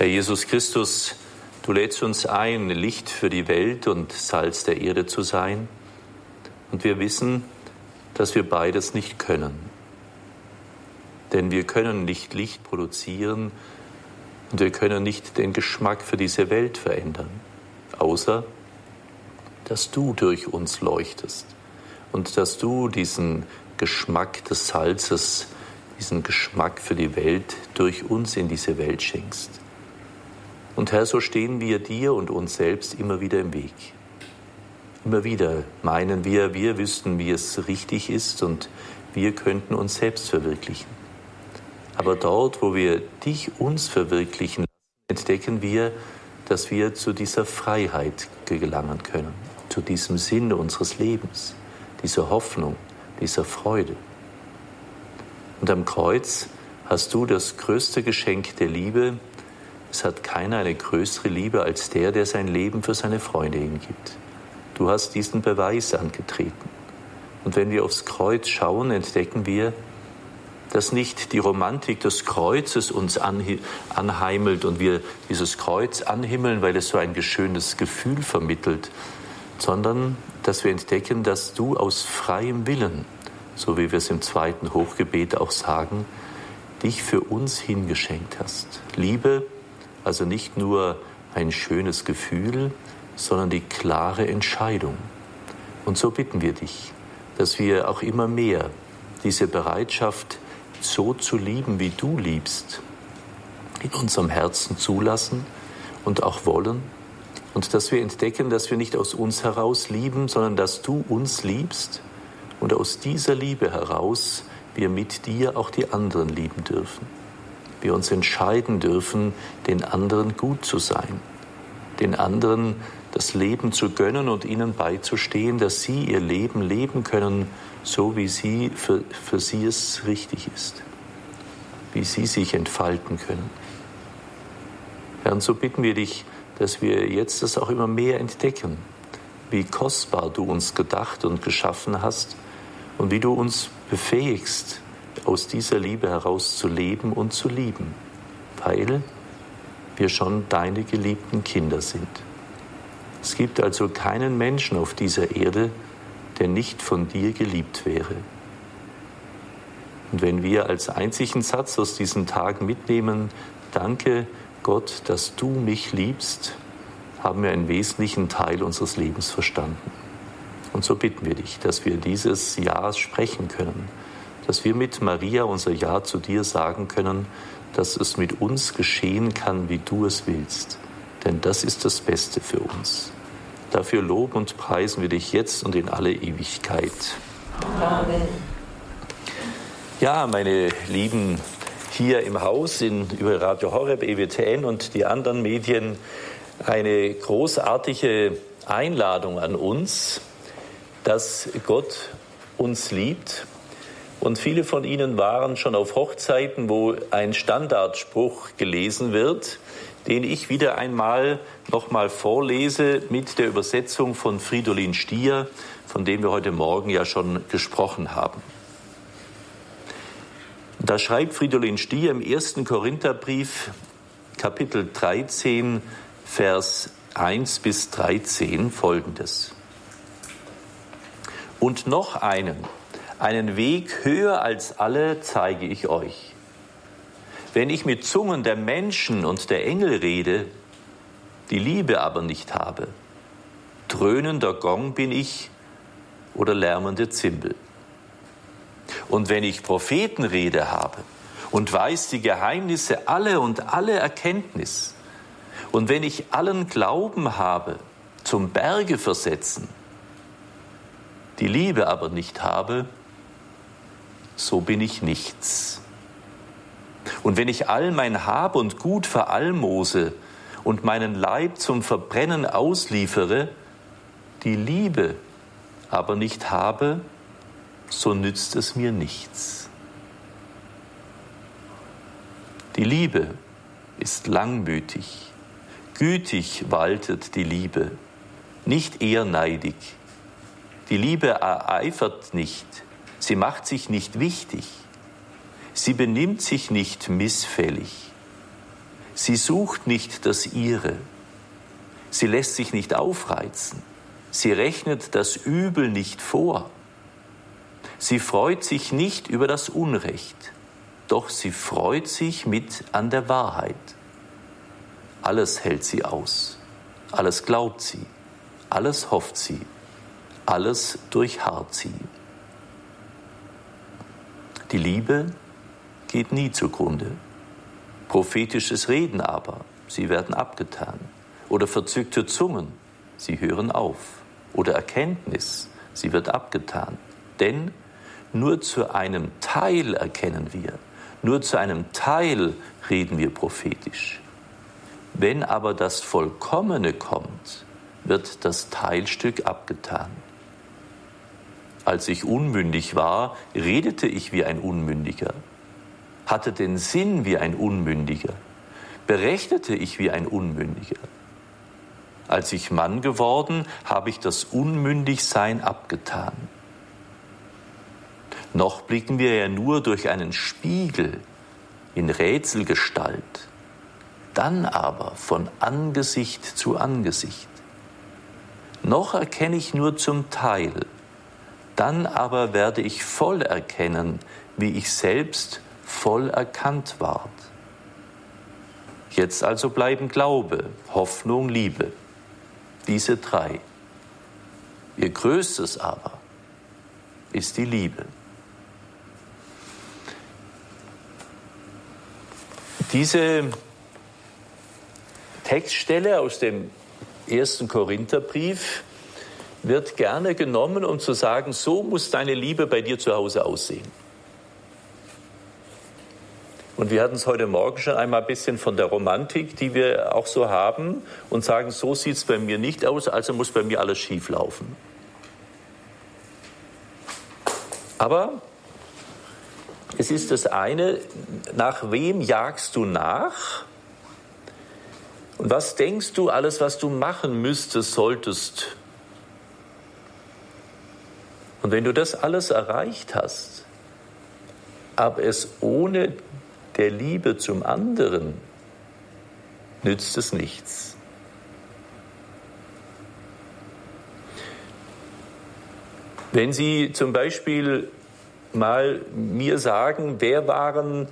Herr Jesus Christus, du lädst uns ein, Licht für die Welt und Salz der Erde zu sein. Und wir wissen, dass wir beides nicht können. Denn wir können nicht Licht produzieren und wir können nicht den Geschmack für diese Welt verändern, außer dass du durch uns leuchtest und dass du diesen Geschmack des Salzes, diesen Geschmack für die Welt durch uns in diese Welt schenkst. Und Herr, so stehen wir dir und uns selbst immer wieder im Weg. Immer wieder meinen wir, wir wüssten, wie es richtig ist und wir könnten uns selbst verwirklichen. Aber dort, wo wir dich uns verwirklichen, entdecken wir, dass wir zu dieser Freiheit gelangen können, zu diesem Sinn unseres Lebens, dieser Hoffnung, dieser Freude. Und am Kreuz hast du das größte Geschenk der Liebe. Es hat keiner eine größere Liebe als der, der sein Leben für seine Freunde hingibt. Du hast diesen Beweis angetreten. Und wenn wir aufs Kreuz schauen, entdecken wir, dass nicht die Romantik des Kreuzes uns anheimelt und wir dieses Kreuz anhimmeln, weil es so ein schönes Gefühl vermittelt, sondern dass wir entdecken, dass du aus freiem Willen, so wie wir es im zweiten Hochgebet auch sagen, dich für uns hingeschenkt hast. Liebe, also nicht nur ein schönes Gefühl, sondern die klare Entscheidung. Und so bitten wir dich, dass wir auch immer mehr diese Bereitschaft, so zu lieben, wie du liebst, in unserem Herzen zulassen und auch wollen. Und dass wir entdecken, dass wir nicht aus uns heraus lieben, sondern dass du uns liebst und aus dieser Liebe heraus wir mit dir auch die anderen lieben dürfen. Wir uns entscheiden dürfen, den anderen gut zu sein, den anderen das Leben zu gönnen und ihnen beizustehen, dass sie ihr Leben leben können, so wie sie für, für sie es richtig ist, wie sie sich entfalten können. Herr, und so bitten wir dich, dass wir jetzt das auch immer mehr entdecken, wie kostbar du uns gedacht und geschaffen hast und wie du uns befähigst, aus dieser Liebe heraus zu leben und zu lieben, weil wir schon deine geliebten Kinder sind. Es gibt also keinen Menschen auf dieser Erde, der nicht von dir geliebt wäre. Und wenn wir als einzigen Satz aus diesen Tagen mitnehmen, danke Gott, dass du mich liebst, haben wir einen wesentlichen Teil unseres Lebens verstanden. Und so bitten wir dich, dass wir dieses Ja sprechen können, dass wir mit Maria unser Ja zu dir sagen können, dass es mit uns geschehen kann, wie du es willst denn das ist das Beste für uns. Dafür loben und preisen wir dich jetzt und in alle Ewigkeit. Amen. Ja, meine Lieben, hier im Haus in, über Radio Horeb, EWTN und die anderen Medien eine großartige Einladung an uns, dass Gott uns liebt. Und viele von Ihnen waren schon auf Hochzeiten, wo ein Standardspruch gelesen wird den ich wieder einmal nochmal vorlese mit der Übersetzung von Fridolin Stier, von dem wir heute Morgen ja schon gesprochen haben. Da schreibt Fridolin Stier im ersten Korintherbrief, Kapitel 13, Vers 1 bis 13 folgendes. Und noch einen, einen Weg höher als alle zeige ich euch wenn ich mit Zungen der Menschen und der Engel rede, die Liebe aber nicht habe, dröhnender Gong bin ich oder lärmende Zimbel. Und wenn ich Prophetenrede habe und weiß die Geheimnisse alle und alle Erkenntnis, und wenn ich allen Glauben habe, zum Berge versetzen, die Liebe aber nicht habe, so bin ich nichts. Und wenn ich all mein Hab und Gut veralmose und meinen Leib zum Verbrennen ausliefere, die Liebe aber nicht habe, so nützt es mir nichts. Die Liebe ist langmütig, gütig waltet die Liebe, nicht ehrneidig. Die Liebe ereifert nicht, sie macht sich nicht wichtig. Sie benimmt sich nicht missfällig. Sie sucht nicht das Ihre. Sie lässt sich nicht aufreizen. Sie rechnet das Übel nicht vor. Sie freut sich nicht über das Unrecht, doch sie freut sich mit an der Wahrheit. Alles hält sie aus, alles glaubt sie, alles hofft sie, alles durchharrt sie. Die Liebe geht nie zugrunde. Prophetisches Reden aber, sie werden abgetan. Oder verzückte Zungen, sie hören auf. Oder Erkenntnis, sie wird abgetan. Denn nur zu einem Teil erkennen wir, nur zu einem Teil reden wir prophetisch. Wenn aber das Vollkommene kommt, wird das Teilstück abgetan. Als ich unmündig war, redete ich wie ein Unmündiger hatte den Sinn wie ein Unmündiger, berechnete ich wie ein Unmündiger. Als ich Mann geworden, habe ich das Unmündigsein abgetan. Noch blicken wir ja nur durch einen Spiegel in Rätselgestalt, dann aber von Angesicht zu Angesicht. Noch erkenne ich nur zum Teil, dann aber werde ich voll erkennen, wie ich selbst voll erkannt ward. Jetzt also bleiben Glaube, Hoffnung, Liebe. Diese drei. Ihr größtes aber ist die Liebe. Diese Textstelle aus dem ersten Korintherbrief wird gerne genommen, um zu sagen, so muss deine Liebe bei dir zu Hause aussehen. Und wir hatten es heute Morgen schon einmal ein bisschen von der Romantik, die wir auch so haben und sagen, so sieht es bei mir nicht aus, also muss bei mir alles schief laufen. Aber es ist das eine, nach wem jagst du nach? Und was denkst du, alles, was du machen müsstest, solltest? Und wenn du das alles erreicht hast, aber es ohne der Liebe zum anderen nützt es nichts. Wenn Sie zum Beispiel mal mir sagen, wer waren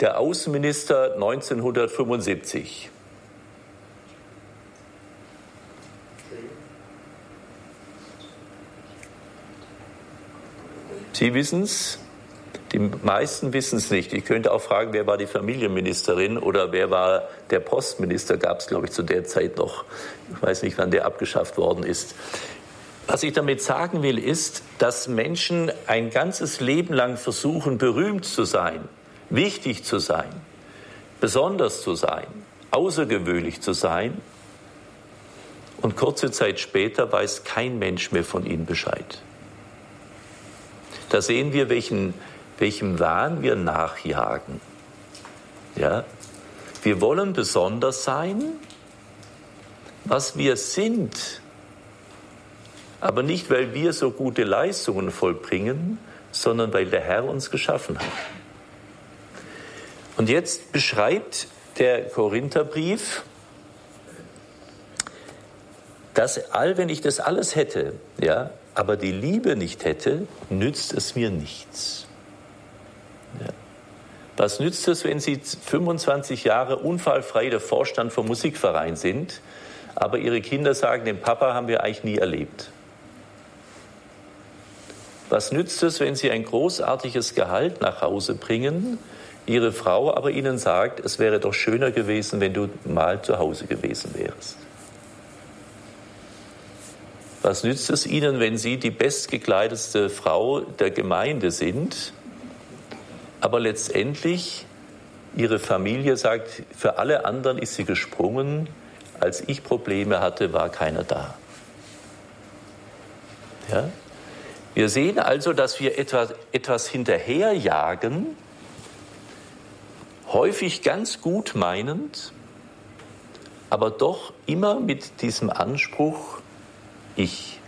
der Außenminister 1975? Sie wissen es? Die meisten wissen es nicht. Ich könnte auch fragen, wer war die Familienministerin oder wer war der Postminister, gab es, glaube ich, zu der Zeit noch. Ich weiß nicht, wann der abgeschafft worden ist. Was ich damit sagen will, ist, dass Menschen ein ganzes Leben lang versuchen, berühmt zu sein, wichtig zu sein, besonders zu sein, außergewöhnlich zu sein. Und kurze Zeit später weiß kein Mensch mehr von ihnen Bescheid. Da sehen wir, welchen welchem Wahn wir nachjagen. Ja? Wir wollen besonders sein, was wir sind, aber nicht, weil wir so gute Leistungen vollbringen, sondern weil der Herr uns geschaffen hat. Und jetzt beschreibt der Korintherbrief, dass all, wenn ich das alles hätte, ja, aber die Liebe nicht hätte, nützt es mir nichts. Was nützt es, wenn Sie 25 Jahre unfallfrei der Vorstand vom Musikverein sind, aber Ihre Kinder sagen, den Papa haben wir eigentlich nie erlebt? Was nützt es, wenn Sie ein großartiges Gehalt nach Hause bringen, Ihre Frau aber Ihnen sagt, es wäre doch schöner gewesen, wenn du mal zu Hause gewesen wärst? Was nützt es Ihnen, wenn Sie die bestgekleidetste Frau der Gemeinde sind aber letztendlich, ihre Familie sagt, für alle anderen ist sie gesprungen. Als ich Probleme hatte, war keiner da. Ja? Wir sehen also, dass wir etwas, etwas hinterherjagen, häufig ganz gut meinend, aber doch immer mit diesem Anspruch, ich.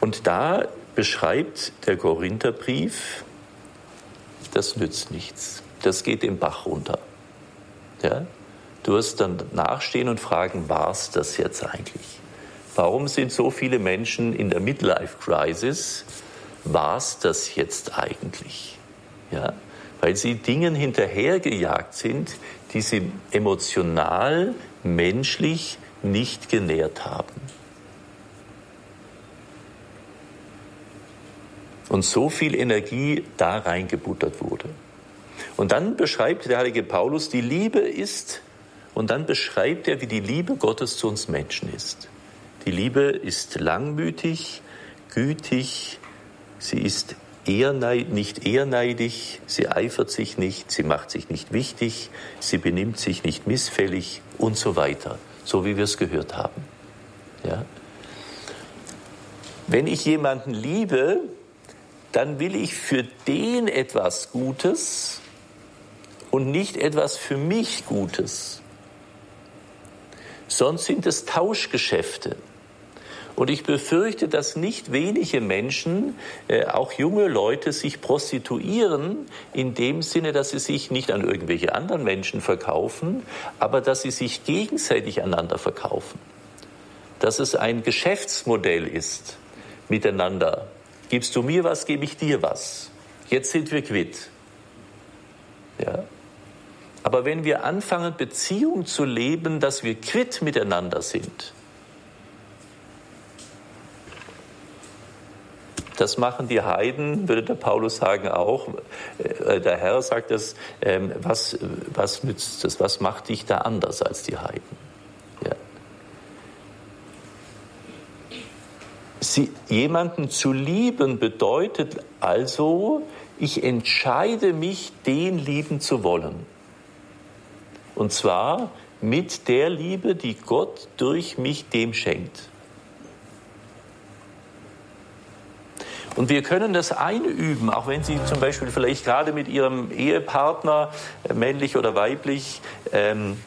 Und da beschreibt der Korintherbrief das nützt nichts. Das geht den Bach runter. Ja? Du wirst dann nachstehen und fragen, war es das jetzt eigentlich? Warum sind so viele Menschen in der Midlife-Crisis? War es das jetzt eigentlich? Ja? Weil sie Dingen hinterhergejagt sind, die sie emotional, menschlich nicht genährt haben. Und so viel Energie da reingebuttert wurde. Und dann beschreibt der heilige Paulus, die Liebe ist, und dann beschreibt er, wie die Liebe Gottes zu uns Menschen ist. Die Liebe ist langmütig, gütig, sie ist ehrneid, nicht ehrneidig, sie eifert sich nicht, sie macht sich nicht wichtig, sie benimmt sich nicht missfällig und so weiter, so wie wir es gehört haben. Ja? Wenn ich jemanden liebe, dann will ich für den etwas Gutes und nicht etwas für mich Gutes. Sonst sind es Tauschgeschäfte. Und ich befürchte, dass nicht wenige Menschen, äh, auch junge Leute, sich prostituieren in dem Sinne, dass sie sich nicht an irgendwelche anderen Menschen verkaufen, aber dass sie sich gegenseitig einander verkaufen. Dass es ein Geschäftsmodell ist miteinander. Gibst du mir was, gebe ich dir was. Jetzt sind wir quitt. Ja. Aber wenn wir anfangen, Beziehung zu leben, dass wir quitt miteinander sind, Das machen die Heiden, würde der Paulus sagen, auch. Äh, der Herr sagt das, ähm, was, was nützt das, was macht dich da anders als die Heiden? Ja. Sie, jemanden zu lieben bedeutet also, ich entscheide mich, den lieben zu wollen. Und zwar mit der Liebe, die Gott durch mich dem schenkt. Und wir können das einüben, auch wenn Sie zum Beispiel vielleicht gerade mit Ihrem Ehepartner, äh, männlich oder weiblich, ähm,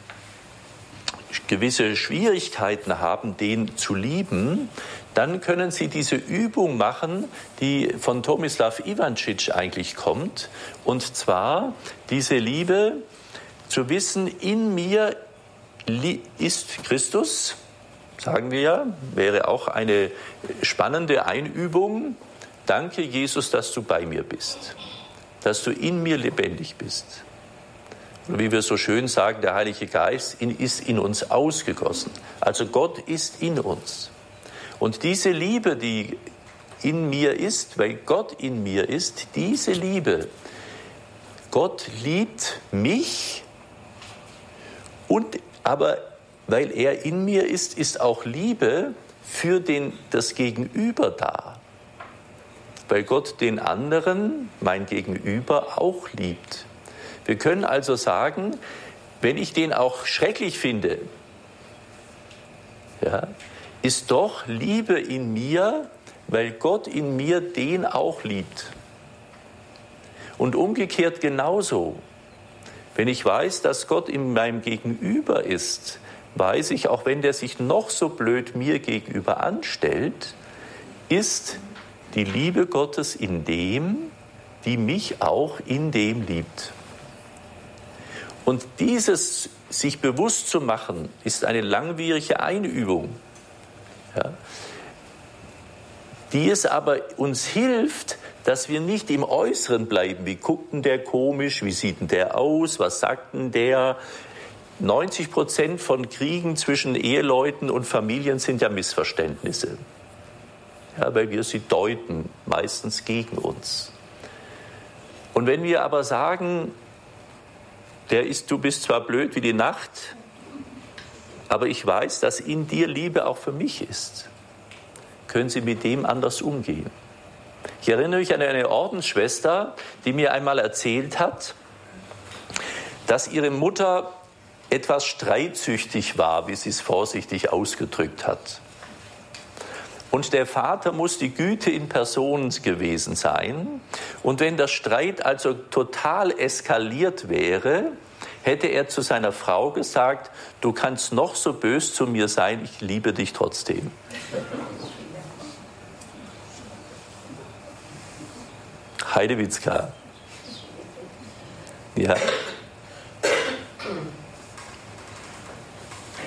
gewisse Schwierigkeiten haben, den zu lieben, dann können Sie diese Übung machen, die von Tomislav Ivancic eigentlich kommt. Und zwar diese Liebe zu wissen, in mir ist Christus, sagen wir ja, wäre auch eine spannende Einübung. Danke, Jesus, dass du bei mir bist, dass du in mir lebendig bist. Und wie wir so schön sagen, der Heilige Geist ist in uns ausgegossen. Also Gott ist in uns. Und diese Liebe, die in mir ist, weil Gott in mir ist, diese Liebe, Gott liebt mich und aber weil er in mir ist, ist auch Liebe für den, das Gegenüber da weil Gott den anderen, mein Gegenüber, auch liebt. Wir können also sagen, wenn ich den auch schrecklich finde, ja, ist doch Liebe in mir, weil Gott in mir den auch liebt. Und umgekehrt genauso. Wenn ich weiß, dass Gott in meinem Gegenüber ist, weiß ich, auch wenn der sich noch so blöd mir gegenüber anstellt, ist die Liebe Gottes in dem, die mich auch in dem liebt. Und dieses sich bewusst zu machen, ist eine langwierige Einübung, ja, die es aber uns hilft, dass wir nicht im Äußeren bleiben. Wie guckt denn der komisch? Wie sieht denn der aus? Was sagt denn der? 90 Prozent von Kriegen zwischen Eheleuten und Familien sind ja Missverständnisse ja, weil wir sie deuten, meistens gegen uns. Und wenn wir aber sagen, der ist, du bist zwar blöd wie die Nacht, aber ich weiß, dass in dir Liebe auch für mich ist, können Sie mit dem anders umgehen. Ich erinnere mich an eine Ordensschwester, die mir einmal erzählt hat, dass ihre Mutter etwas streitsüchtig war, wie sie es vorsichtig ausgedrückt hat. Und der Vater muss die Güte in Person gewesen sein. Und wenn der Streit also total eskaliert wäre, hätte er zu seiner Frau gesagt, du kannst noch so bös zu mir sein, ich liebe dich trotzdem. Heidewitzka. Ja.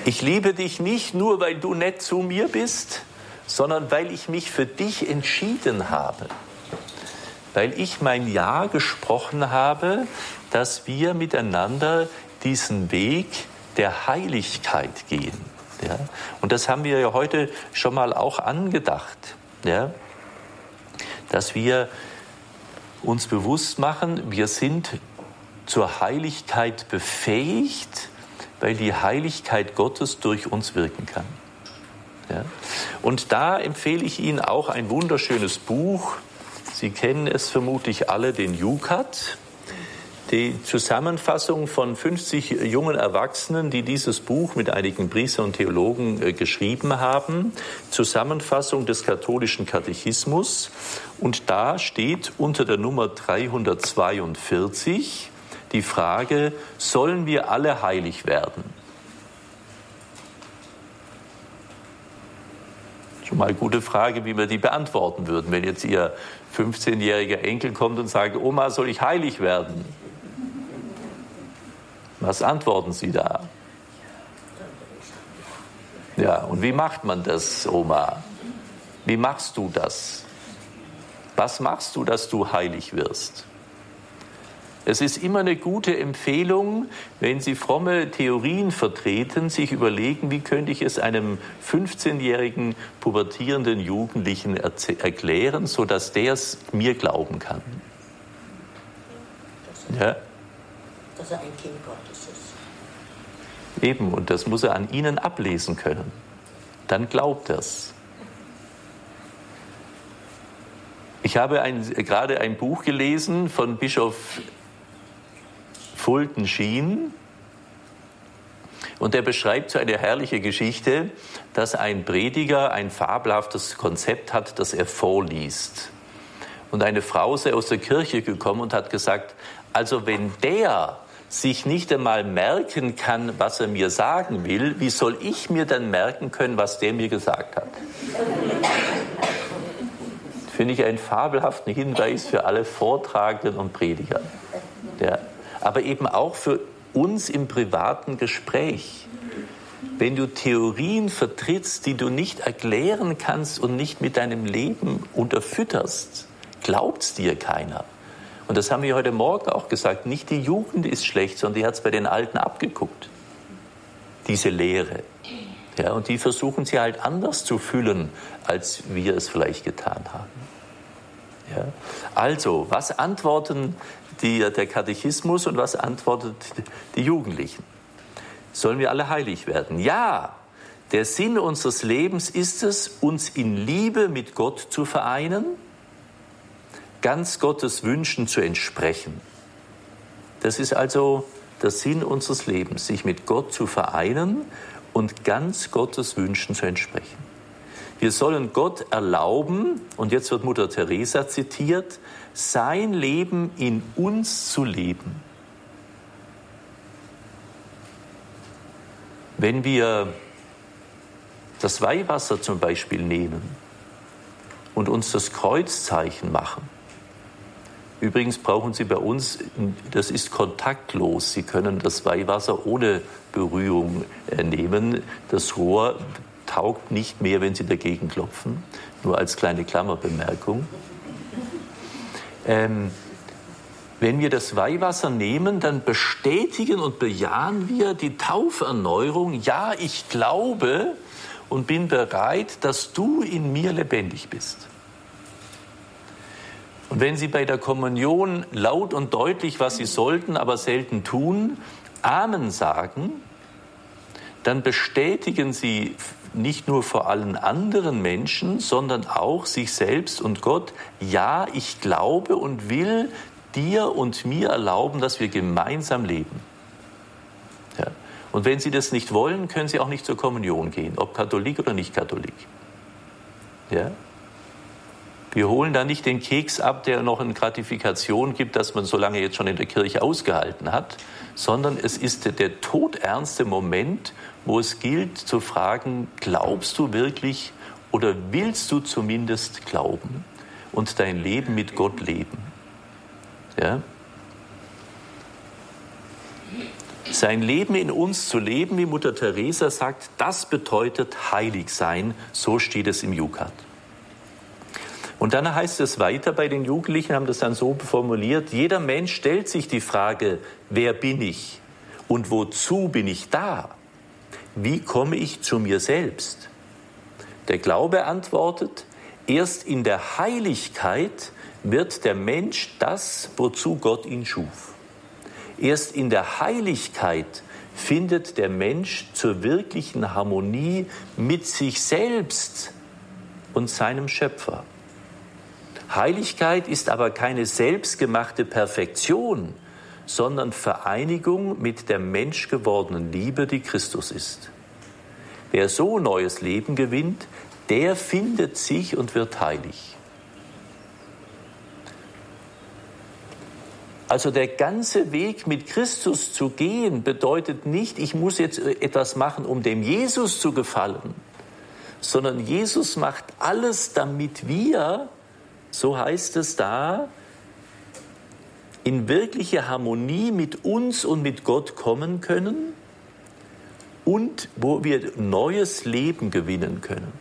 Ich liebe dich nicht nur, weil du nett zu mir bist, sondern weil ich mich für dich entschieden habe. Weil ich mein Ja gesprochen habe, dass wir miteinander diesen Weg der Heiligkeit gehen. Ja? Und das haben wir ja heute schon mal auch angedacht, ja? dass wir uns bewusst machen, wir sind zur Heiligkeit befähigt, weil die Heiligkeit Gottes durch uns wirken kann. Ja? Und da empfehle ich Ihnen auch ein wunderschönes Buch. Sie kennen es vermutlich alle, den Jukat. Die Zusammenfassung von 50 jungen Erwachsenen, die dieses Buch mit einigen Priestern und Theologen äh, geschrieben haben. Zusammenfassung des katholischen Katechismus. Und da steht unter der Nummer 342 die Frage, sollen wir alle heilig werden? Mal gute Frage, wie wir die beantworten würden, wenn jetzt Ihr 15-jähriger Enkel kommt und sagt, Oma, soll ich heilig werden? Was antworten Sie da? Ja, und wie macht man das, Oma? Wie machst du das? Was machst du, dass du heilig wirst? Es ist immer eine gute Empfehlung, wenn Sie fromme Theorien vertreten, sich überlegen, wie könnte ich es einem 15-jährigen pubertierenden Jugendlichen erklären, sodass der es mir glauben kann. Ja? Dass er ein Kind Gottes ist. Eben, und das muss er an Ihnen ablesen können. Dann glaubt er es. Ich habe ein, gerade ein Buch gelesen von Bischof Fulton Sheen. Und er beschreibt so eine herrliche Geschichte, dass ein Prediger ein fabelhaftes Konzept hat, das er vorliest. Und eine Frau sei aus der Kirche gekommen und hat gesagt, also wenn der sich nicht einmal merken kann, was er mir sagen will, wie soll ich mir dann merken können, was der mir gesagt hat? Finde ich einen fabelhaften Hinweis für alle Vortragenden und Prediger. Ja aber eben auch für uns im privaten Gespräch. Wenn du Theorien vertrittst, die du nicht erklären kannst und nicht mit deinem Leben unterfütterst, glaubt's dir keiner. Und das haben wir heute Morgen auch gesagt. Nicht die Jugend ist schlecht, sondern die hat es bei den Alten abgeguckt. Diese Lehre. Ja, und die versuchen sie halt anders zu füllen, als wir es vielleicht getan haben. Ja. Also, was antworten die, der Katechismus und was antwortet die Jugendlichen? Sollen wir alle heilig werden? Ja, der Sinn unseres Lebens ist es, uns in Liebe mit Gott zu vereinen, ganz Gottes Wünschen zu entsprechen. Das ist also der Sinn unseres Lebens, sich mit Gott zu vereinen und ganz Gottes Wünschen zu entsprechen. Wir sollen Gott erlauben, und jetzt wird Mutter Teresa zitiert, sein Leben in uns zu leben. Wenn wir das Weihwasser zum Beispiel nehmen und uns das Kreuzzeichen machen, übrigens brauchen Sie bei uns, das ist kontaktlos, Sie können das Weihwasser ohne Berührung äh, nehmen. Das Rohr taugt nicht mehr, wenn Sie dagegen klopfen, nur als kleine Klammerbemerkung. Ähm, wenn wir das Weihwasser nehmen, dann bestätigen und bejahen wir die Tauferneuerung. Ja, ich glaube und bin bereit, dass du in mir lebendig bist. Und wenn Sie bei der Kommunion laut und deutlich, was Sie sollten, aber selten tun, Amen sagen, dann bestätigen Sie nicht nur vor allen anderen Menschen, sondern auch sich selbst und Gott, ja, ich glaube und will dir und mir erlauben, dass wir gemeinsam leben. Ja. Und wenn Sie das nicht wollen, können Sie auch nicht zur Kommunion gehen, ob Katholik oder nicht Katholik. Ja? Wir holen da nicht den Keks ab, der noch eine Gratifikation gibt, dass man so lange jetzt schon in der Kirche ausgehalten hat, sondern es ist der todernste Moment, wo es gilt zu fragen, glaubst du wirklich oder willst du zumindest glauben und dein Leben mit Gott leben? Ja? Sein Leben in uns zu leben, wie Mutter Teresa sagt, das bedeutet heilig sein, so steht es im Jukat. Und dann heißt es weiter, bei den Jugendlichen haben das dann so formuliert, jeder Mensch stellt sich die Frage, wer bin ich und wozu bin ich da? Wie komme ich zu mir selbst? Der Glaube antwortet, erst in der Heiligkeit wird der Mensch das, wozu Gott ihn schuf. Erst in der Heiligkeit findet der Mensch zur wirklichen Harmonie mit sich selbst und seinem Schöpfer. Heiligkeit ist aber keine selbstgemachte Perfektion, sondern Vereinigung mit der menschgewordenen Liebe, die Christus ist. Wer so neues Leben gewinnt, der findet sich und wird heilig. Also der ganze Weg mit Christus zu gehen bedeutet nicht, ich muss jetzt etwas machen, um dem Jesus zu gefallen, sondern Jesus macht alles, damit wir, so heißt es da, in wirkliche Harmonie mit uns und mit Gott kommen können und wo wir neues Leben gewinnen können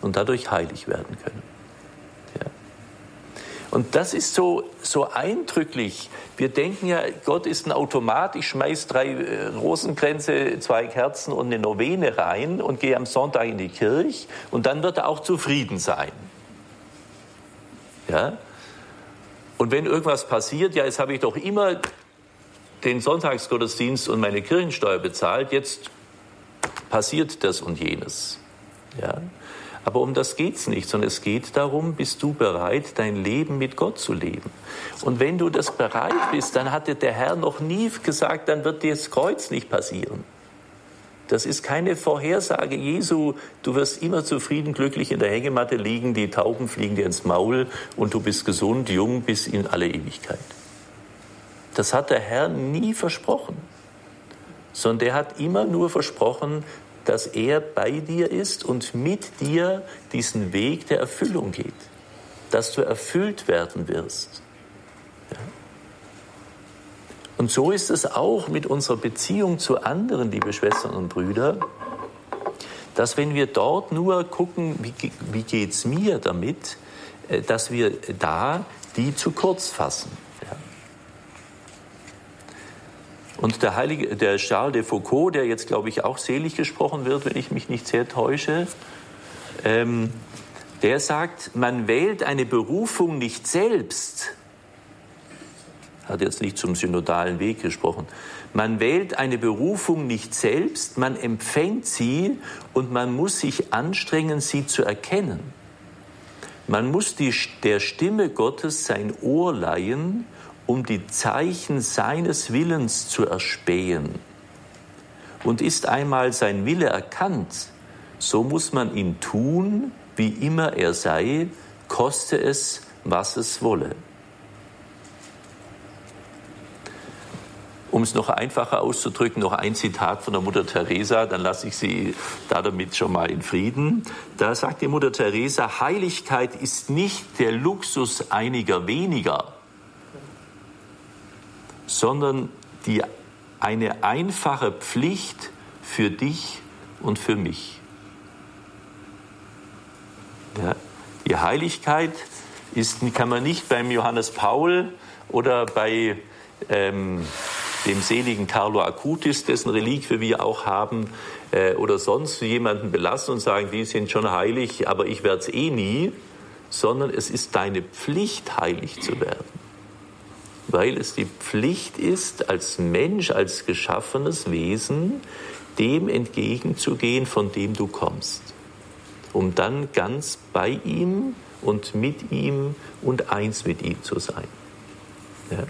und dadurch heilig werden können. Ja. Und das ist so, so eindrücklich. Wir denken ja, Gott ist ein Automat, ich schmeiß drei äh, Rosenkränze, zwei Kerzen und eine Novene rein und gehe am Sonntag in die Kirche und dann wird er auch zufrieden sein. Ja? Und wenn irgendwas passiert, ja, jetzt habe ich doch immer den Sonntagsgottesdienst und meine Kirchensteuer bezahlt, jetzt passiert das und jenes. Ja? Aber um das geht es nicht, sondern es geht darum, bist du bereit, dein Leben mit Gott zu leben. Und wenn du das bereit bist, dann hatte der Herr noch nie gesagt, dann wird dir das Kreuz nicht passieren. Das ist keine Vorhersage Jesu. Du wirst immer zufrieden, glücklich in der Hängematte liegen, die Tauben fliegen dir ins Maul und du bist gesund, jung bis in alle Ewigkeit. Das hat der Herr nie versprochen, sondern der hat immer nur versprochen, dass er bei dir ist und mit dir diesen Weg der Erfüllung geht, dass du erfüllt werden wirst. Und so ist es auch mit unserer Beziehung zu anderen, liebe Schwestern und Brüder, dass wenn wir dort nur gucken, wie, wie geht es mir damit, äh, dass wir da die zu kurz fassen. Und der heilige, der Charles de Foucault, der jetzt, glaube ich, auch selig gesprochen wird, wenn ich mich nicht sehr täusche, ähm, der sagt, man wählt eine Berufung nicht selbst. Hat jetzt nicht zum synodalen Weg gesprochen. Man wählt eine Berufung nicht selbst, man empfängt sie und man muss sich anstrengen, sie zu erkennen. Man muss die, der Stimme Gottes sein Ohr leihen um die Zeichen seines Willens zu erspähen. Und ist einmal sein Wille erkannt, so muss man ihn tun, wie immer er sei, koste es, was es wolle. Um es noch einfacher auszudrücken, noch ein Zitat von der Mutter Teresa, dann lasse ich Sie da damit schon mal in Frieden. Da sagt die Mutter Teresa, Heiligkeit ist nicht der Luxus einiger weniger, sondern die, eine einfache Pflicht für dich und für mich. Ja, die Heiligkeit ist, kann man nicht beim Johannes Paul oder bei ähm, dem seligen Carlo Acutis, dessen Reliquie wir auch haben, äh, oder sonst jemanden belassen und sagen, die sind schon heilig, aber ich werde es eh nie, sondern es ist deine Pflicht, heilig zu werden weil es die Pflicht ist, als Mensch, als geschaffenes Wesen, dem entgegenzugehen, von dem du kommst, um dann ganz bei ihm und mit ihm und eins mit ihm zu sein. Ja.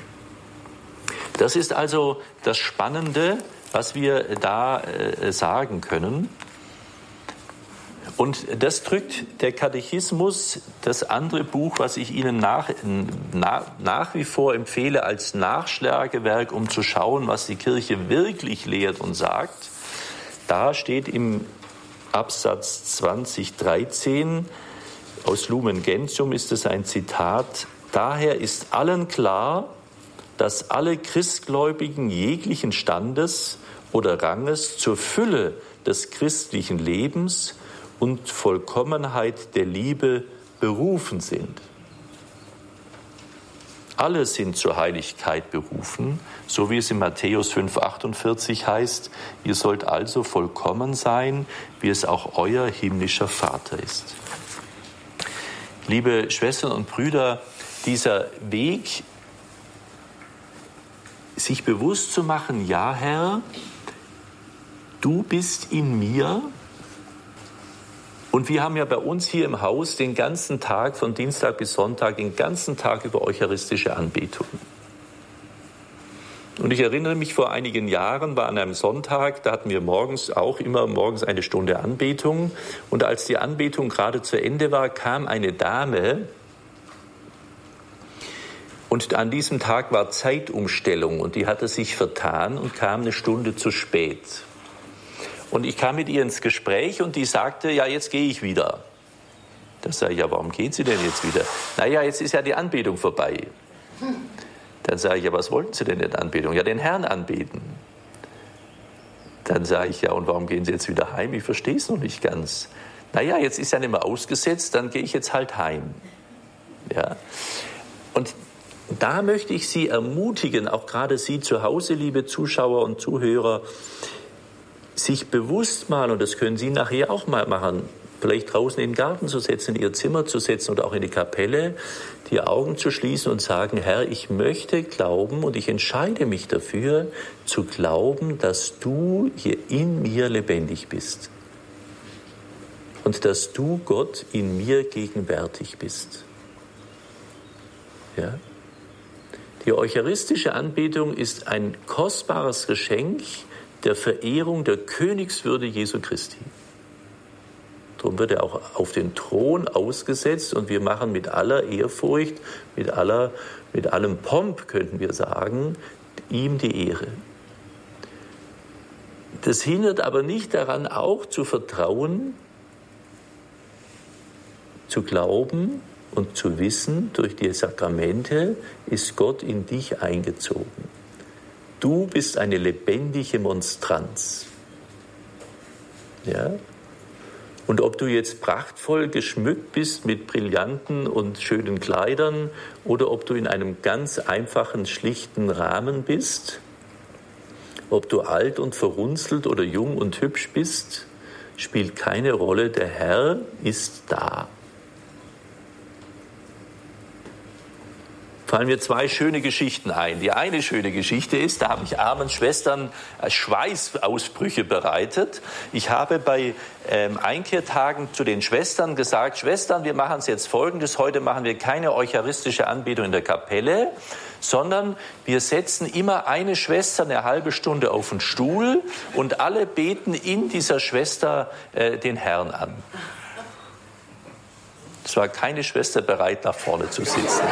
Das ist also das Spannende, was wir da äh, sagen können. Und das drückt der Katechismus, das andere Buch, was ich Ihnen nach, nach, nach wie vor empfehle als Nachschlagewerk, um zu schauen, was die Kirche wirklich lehrt und sagt. Da steht im Absatz 2013 aus Lumen Gentium ist es ein Zitat. Daher ist allen klar, dass alle Christgläubigen jeglichen Standes oder Ranges zur Fülle des christlichen Lebens und Vollkommenheit der Liebe berufen sind. Alle sind zur Heiligkeit berufen, so wie es in Matthäus 5,48 heißt, ihr sollt also vollkommen sein, wie es auch euer himmlischer Vater ist. Liebe Schwestern und Brüder, dieser Weg, sich bewusst zu machen, ja Herr, du bist in mir, und wir haben ja bei uns hier im Haus den ganzen Tag, von Dienstag bis Sonntag, den ganzen Tag über eucharistische Anbetung. Und ich erinnere mich, vor einigen Jahren war an einem Sonntag, da hatten wir morgens auch immer morgens eine Stunde Anbetung. Und als die Anbetung gerade zu Ende war, kam eine Dame. Und an diesem Tag war Zeitumstellung und die hatte sich vertan und kam eine Stunde zu spät. Und ich kam mit ihr ins Gespräch und die sagte, ja, jetzt gehe ich wieder. Da sage ich, ja, warum geht Sie denn jetzt wieder? Naja, jetzt ist ja die Anbetung vorbei. Dann sage ich, ja, was wollten Sie denn in der Anbetung? Ja, den Herrn anbeten. Dann sage ich, ja, und warum gehen Sie jetzt wieder heim? Ich verstehe es noch nicht ganz. Naja, jetzt ist ja nicht mehr ausgesetzt, dann gehe ich jetzt halt heim. Ja. Und da möchte ich Sie ermutigen, auch gerade Sie zu Hause, liebe Zuschauer und Zuhörer, sich bewusst mal, und das können Sie nachher auch mal machen, vielleicht draußen in den Garten zu setzen, in Ihr Zimmer zu setzen oder auch in die Kapelle, die Augen zu schließen und sagen, Herr, ich möchte glauben und ich entscheide mich dafür, zu glauben, dass du hier in mir lebendig bist. Und dass du, Gott, in mir gegenwärtig bist. Ja? Die eucharistische Anbetung ist ein kostbares Geschenk, der Verehrung der Königswürde Jesu Christi. Darum wird er auch auf den Thron ausgesetzt und wir machen mit aller Ehrfurcht, mit, aller, mit allem Pomp, könnten wir sagen, ihm die Ehre. Das hindert aber nicht daran, auch zu vertrauen, zu glauben und zu wissen, durch die Sakramente ist Gott in dich eingezogen. Du bist eine lebendige Monstranz. Ja? Und ob du jetzt prachtvoll geschmückt bist mit Brillanten und schönen Kleidern oder ob du in einem ganz einfachen, schlichten Rahmen bist, ob du alt und verrunzelt oder jung und hübsch bist, spielt keine Rolle. Der Herr ist da. Fallen mir zwei schöne Geschichten ein. Die eine schöne Geschichte ist, da habe ich armen Schwestern äh, Schweißausbrüche bereitet. Ich habe bei ähm, Einkehrtagen zu den Schwestern gesagt, Schwestern, wir machen es jetzt folgendes, heute machen wir keine eucharistische Anbetung in der Kapelle, sondern wir setzen immer eine Schwester eine halbe Stunde auf den Stuhl und alle beten in dieser Schwester äh, den Herrn an. Es war keine Schwester bereit, nach vorne zu sitzen.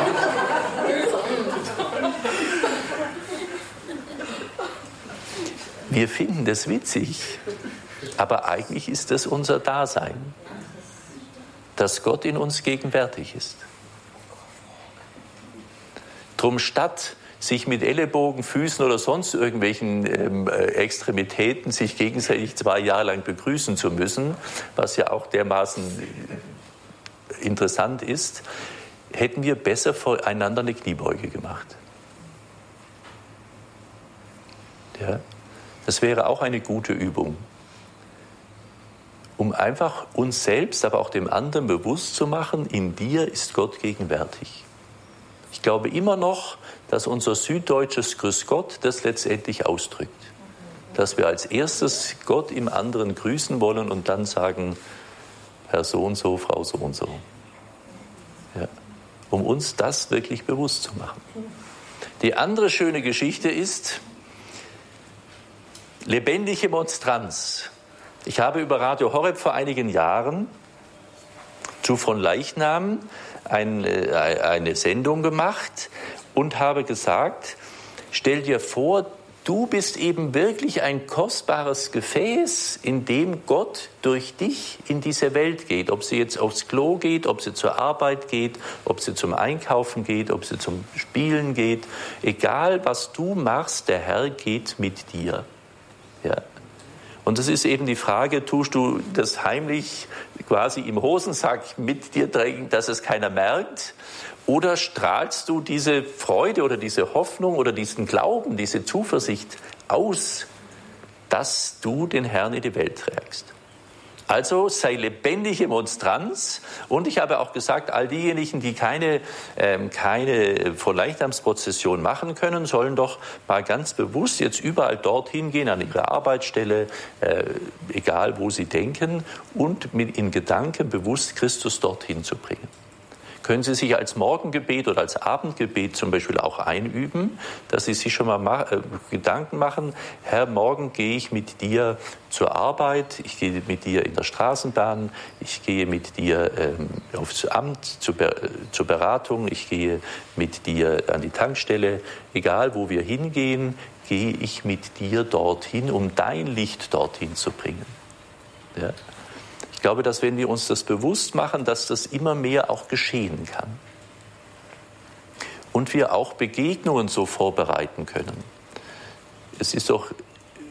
Wir finden das witzig, aber eigentlich ist das unser Dasein, dass Gott in uns gegenwärtig ist. Drum statt sich mit Ellenbogen, Füßen oder sonst irgendwelchen ähm, äh, Extremitäten sich gegenseitig zwei Jahre lang begrüßen zu müssen, was ja auch dermaßen interessant ist, hätten wir besser voreinander eine Kniebeuge gemacht. Ja? Das wäre auch eine gute Übung, um einfach uns selbst, aber auch dem anderen bewusst zu machen, in dir ist Gott gegenwärtig. Ich glaube immer noch, dass unser süddeutsches Grüß Gott das letztendlich ausdrückt. Dass wir als erstes Gott im anderen grüßen wollen und dann sagen, Herr so und so, Frau so und so. Ja. Um uns das wirklich bewusst zu machen. Die andere schöne Geschichte ist, Lebendige Monstranz. Ich habe über Radio Horeb vor einigen Jahren zu von Leichnam ein, äh, eine Sendung gemacht und habe gesagt, stell dir vor, du bist eben wirklich ein kostbares Gefäß, in dem Gott durch dich in diese Welt geht. Ob sie jetzt aufs Klo geht, ob sie zur Arbeit geht, ob sie zum Einkaufen geht, ob sie zum Spielen geht. Egal, was du machst, der Herr geht mit dir. Ja. Und das ist eben die Frage, tust du das heimlich quasi im Hosensack mit dir trägen, dass es keiner merkt? Oder strahlst du diese Freude oder diese Hoffnung oder diesen Glauben, diese Zuversicht aus, dass du den Herrn in die Welt trägst? Also sei lebendige Monstranz. Und ich habe auch gesagt, all diejenigen, die keine, ähm, keine Vorleichtamsprozession machen können, sollen doch mal ganz bewusst jetzt überall dorthin gehen, an ihre Arbeitsstelle, äh, egal wo sie denken, und mit in Gedanken bewusst Christus dorthin zu bringen können Sie sich als Morgengebet oder als Abendgebet zum Beispiel auch einüben, dass Sie sich schon mal ma äh, Gedanken machen, Herr, morgen gehe ich mit dir zur Arbeit, ich gehe mit dir in der Straßenbahn, ich gehe mit dir ähm, aufs Amt zur, Ber zur Beratung, ich gehe mit dir an die Tankstelle, egal wo wir hingehen, gehe ich mit dir dorthin, um dein Licht dorthin zu bringen. Ja? Ich glaube, dass wenn wir uns das bewusst machen, dass das immer mehr auch geschehen kann. Und wir auch Begegnungen so vorbereiten können. Es ist doch,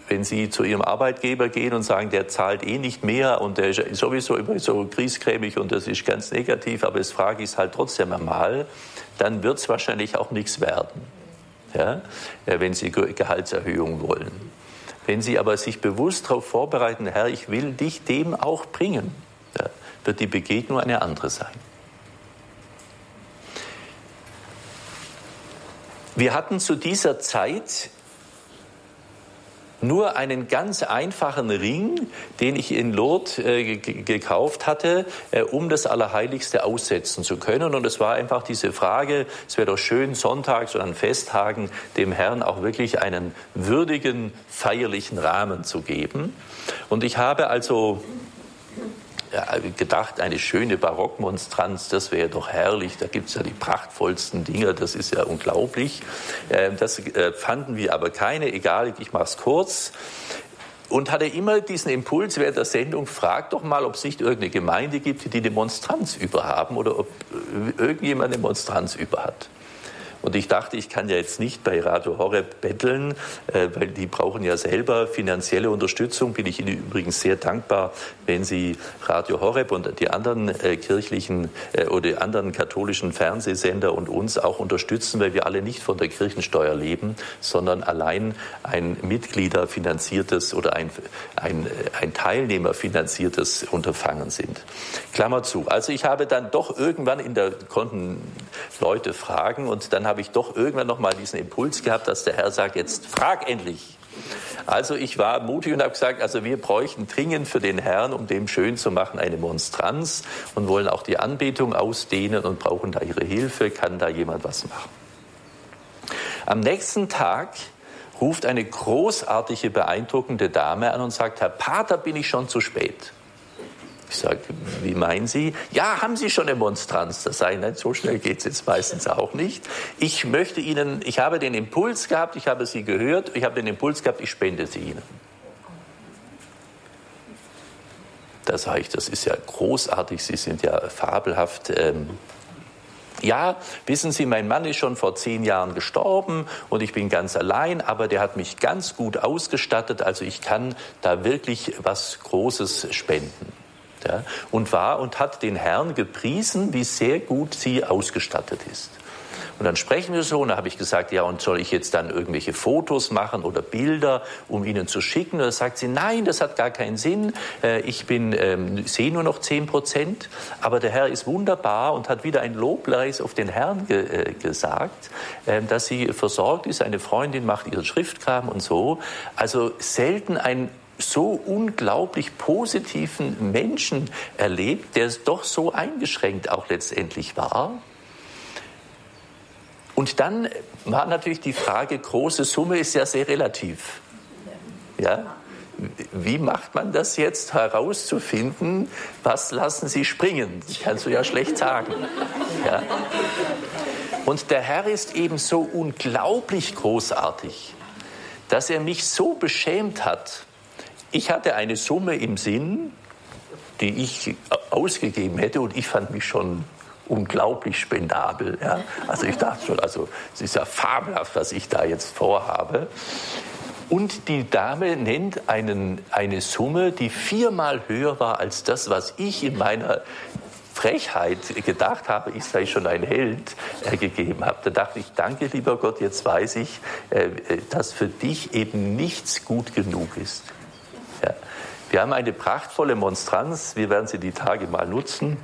wenn Sie zu Ihrem Arbeitgeber gehen und sagen, der zahlt eh nicht mehr und der ist sowieso immer so griesgrämig und das ist ganz negativ, aber das frage ich es halt trotzdem einmal, dann wird es wahrscheinlich auch nichts werden, ja, wenn Sie Gehaltserhöhungen wollen. Wenn Sie aber sich bewusst darauf vorbereiten, Herr, ich will dich dem auch bringen, wird die Begegnung eine andere sein. Wir hatten zu dieser Zeit nur einen ganz einfachen Ring, den ich in Lourdes äh, gekauft hatte, äh, um das Allerheiligste aussetzen zu können. Und es war einfach diese Frage, es wäre doch schön, sonntags oder an Festtagen dem Herrn auch wirklich einen würdigen, feierlichen Rahmen zu geben. Und ich habe also gedacht, eine schöne Barockmonstranz, das wäre doch herrlich. Da gibt es ja die prachtvollsten Dinge, das ist ja unglaublich. Ähm, das äh, fanden wir aber keine, egal, ich mache es kurz. Und hatte immer diesen Impuls während der Sendung, frag doch mal, ob es nicht irgendeine Gemeinde gibt, die eine Monstranz über haben oder ob äh, irgendjemand eine Monstranz über hat. Und ich dachte, ich kann ja jetzt nicht bei Radio Horeb betteln, äh, weil die brauchen ja selber finanzielle Unterstützung. Bin ich Ihnen übrigens sehr dankbar, wenn Sie Radio Horeb und die anderen äh, kirchlichen äh, oder die anderen katholischen Fernsehsender und uns auch unterstützen, weil wir alle nicht von der Kirchensteuer leben, sondern allein ein Mitgliederfinanziertes oder ein, ein, ein Teilnehmerfinanziertes Unterfangen sind. Klammer zu. Also ich habe dann doch irgendwann in der, konnten Leute fragen und dann habe ich doch irgendwann noch mal diesen Impuls gehabt, dass der Herr sagt, jetzt frag endlich. Also ich war mutig und habe gesagt, also wir bräuchten dringend für den Herrn, um dem schön zu machen, eine Monstranz und wollen auch die Anbetung ausdehnen und brauchen da ihre Hilfe. Kann da jemand was machen? Am nächsten Tag ruft eine großartige, beeindruckende Dame an und sagt, Herr Pater, bin ich schon zu spät? Ich sage, wie meinen Sie? Ja, haben Sie schon eine Monstranz? Das sage ich, nein, so schnell geht es jetzt meistens auch nicht. Ich möchte Ihnen, ich habe den Impuls gehabt, ich habe Sie gehört, ich habe den Impuls gehabt, ich spende sie Ihnen. Da sage ich, das ist ja großartig, Sie sind ja fabelhaft. Ähm, ja, wissen Sie, mein Mann ist schon vor zehn Jahren gestorben und ich bin ganz allein, aber der hat mich ganz gut ausgestattet, also ich kann da wirklich was Großes spenden ja, und war und hat den Herrn gepriesen, wie sehr gut sie ausgestattet ist. Und dann sprechen wir so, und da habe ich gesagt, ja, und soll ich jetzt dann irgendwelche Fotos machen oder Bilder, um Ihnen zu schicken? Und da sagt sie, nein, das hat gar keinen Sinn. Äh, ich bin, ähm, sehe nur noch zehn Prozent, aber der Herr ist wunderbar und hat wieder ein Lobpreis auf den Herrn ge äh, gesagt, äh, dass sie versorgt ist. Eine Freundin macht ihren Schriftkram und so. Also selten ein so unglaublich positiven Menschen erlebt, der doch so eingeschränkt auch letztendlich war. Und dann war natürlich die Frage, große Summe ist ja sehr relativ. Ja? Wie macht man das jetzt herauszufinden, was lassen Sie springen? Das kannst du ja schlecht sagen. Ja? Und der Herr ist eben so unglaublich großartig dass er mich so beschämt hat. Ich hatte eine Summe im Sinn, die ich ausgegeben hätte und ich fand mich schon unglaublich spendabel. Ja. Also ich dachte schon, also es ist ja fabelhaft, was ich da jetzt vorhabe. Und die Dame nennt einen, eine Summe, die viermal höher war als das, was ich in meiner Frechheit gedacht habe, ich sei schon ein Held, äh, gegeben habe. Da dachte ich, danke lieber Gott, jetzt weiß ich, äh, dass für dich eben nichts gut genug ist. Ja. Wir haben eine prachtvolle Monstranz, wir werden sie die Tage mal nutzen.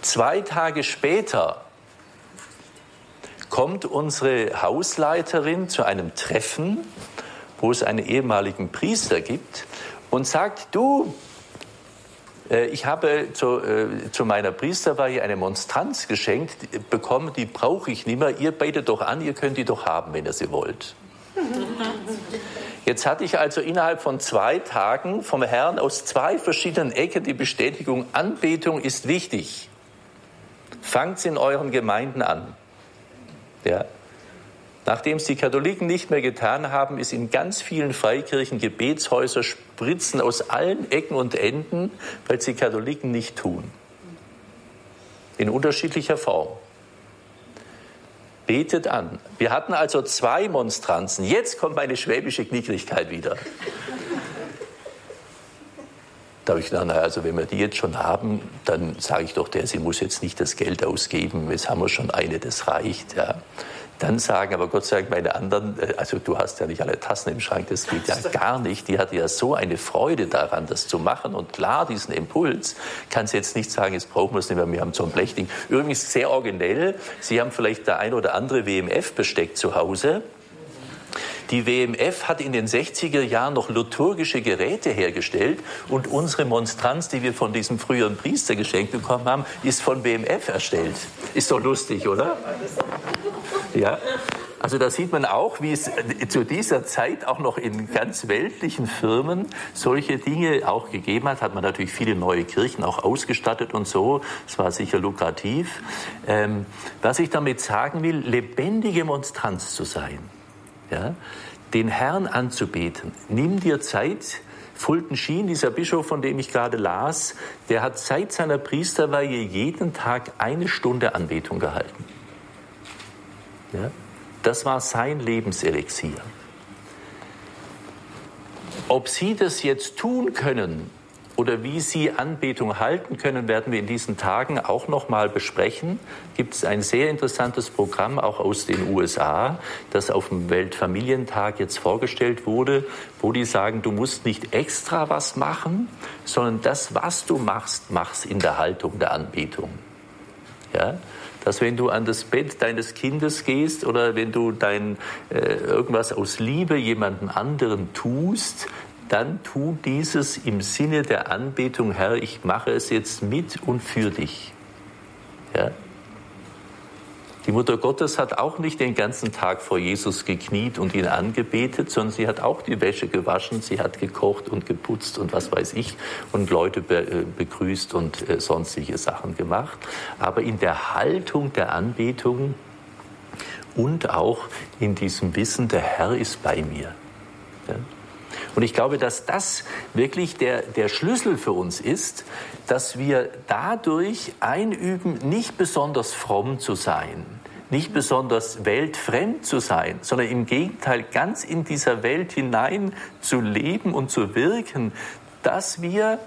Zwei Tage später kommt unsere Hausleiterin zu einem Treffen, wo es einen ehemaligen Priester gibt und sagt, du, äh, ich habe zu, äh, zu, meiner Priesterweihe eine Monstranz geschenkt bekommen, die brauche ich nicht mehr. Ihr betet doch an, ihr könnt die doch haben, wenn ihr sie wollt. Jetzt hatte ich also innerhalb von zwei Tagen vom Herrn aus zwei verschiedenen Ecken die Bestätigung, Anbetung ist wichtig. Fangt in euren Gemeinden an. Ja. Nachdem es die Katholiken nicht mehr getan haben, ist in ganz vielen Freikirchen Gebetshäuser spritzen aus allen Ecken und Enden, weil es die Katholiken nicht tun. In unterschiedlicher Form. Betet an. Wir hatten also zwei Monstranzen. Jetzt kommt meine schwäbische Knickrigkeit wieder. Da habe ich gedacht, naja, also wenn wir die jetzt schon haben, dann sage ich doch der, sie muss jetzt nicht das Geld ausgeben, jetzt haben wir schon eine, das reicht. Ja. Dann sagen, aber Gott sei Dank, meine anderen, äh, also du hast ja nicht alle Tassen im Schrank, das geht ja gar nicht. Die hatte ja so eine Freude daran, das zu machen. Und klar, diesen Impuls kann sie jetzt nicht sagen, jetzt brauchen wir es nicht mehr, wir haben so ein Blechding. Übrigens sehr originell, Sie haben vielleicht der ein oder andere WMF-Besteck zu Hause. Die WMF hat in den 60er Jahren noch liturgische Geräte hergestellt und unsere Monstranz, die wir von diesem früheren Priester geschenkt bekommen haben, ist von WMF erstellt. Ist doch lustig, oder? Ja. Also da sieht man auch, wie es zu dieser Zeit auch noch in ganz weltlichen Firmen solche Dinge auch gegeben hat. Hat man natürlich viele neue Kirchen auch ausgestattet und so. Es war sicher lukrativ. Ähm, was ich damit sagen will, lebendige Monstranz zu sein ja, den Herrn anzubeten. Nimm dir Zeit. Fulton Sheen, dieser Bischof, von dem ich gerade las, der hat seit seiner Priesterweihe jeden Tag eine Stunde Anbetung gehalten. Ja, das war sein Lebenselixier. Ob Sie das jetzt tun können, oder wie Sie Anbetung halten können, werden wir in diesen Tagen auch noch mal besprechen. Gibt es ein sehr interessantes Programm auch aus den USA, das auf dem Weltfamilientag jetzt vorgestellt wurde, wo die sagen, du musst nicht extra was machen, sondern das, was du machst, machst in der Haltung der Anbetung. Ja? Dass wenn du an das Bett deines Kindes gehst oder wenn du dein äh, irgendwas aus Liebe jemanden anderen tust, dann tu dieses im Sinne der Anbetung, Herr, ich mache es jetzt mit und für dich. Ja? Die Mutter Gottes hat auch nicht den ganzen Tag vor Jesus gekniet und ihn angebetet, sondern sie hat auch die Wäsche gewaschen, sie hat gekocht und geputzt und was weiß ich und Leute äh, begrüßt und äh, sonstige Sachen gemacht. Aber in der Haltung der Anbetung und auch in diesem Wissen, der Herr ist bei mir. Und ich glaube, dass das wirklich der, der Schlüssel für uns ist, dass wir dadurch einüben, nicht besonders fromm zu sein, nicht besonders weltfremd zu sein, sondern im Gegenteil ganz in dieser Welt hinein zu leben und zu wirken, dass wir,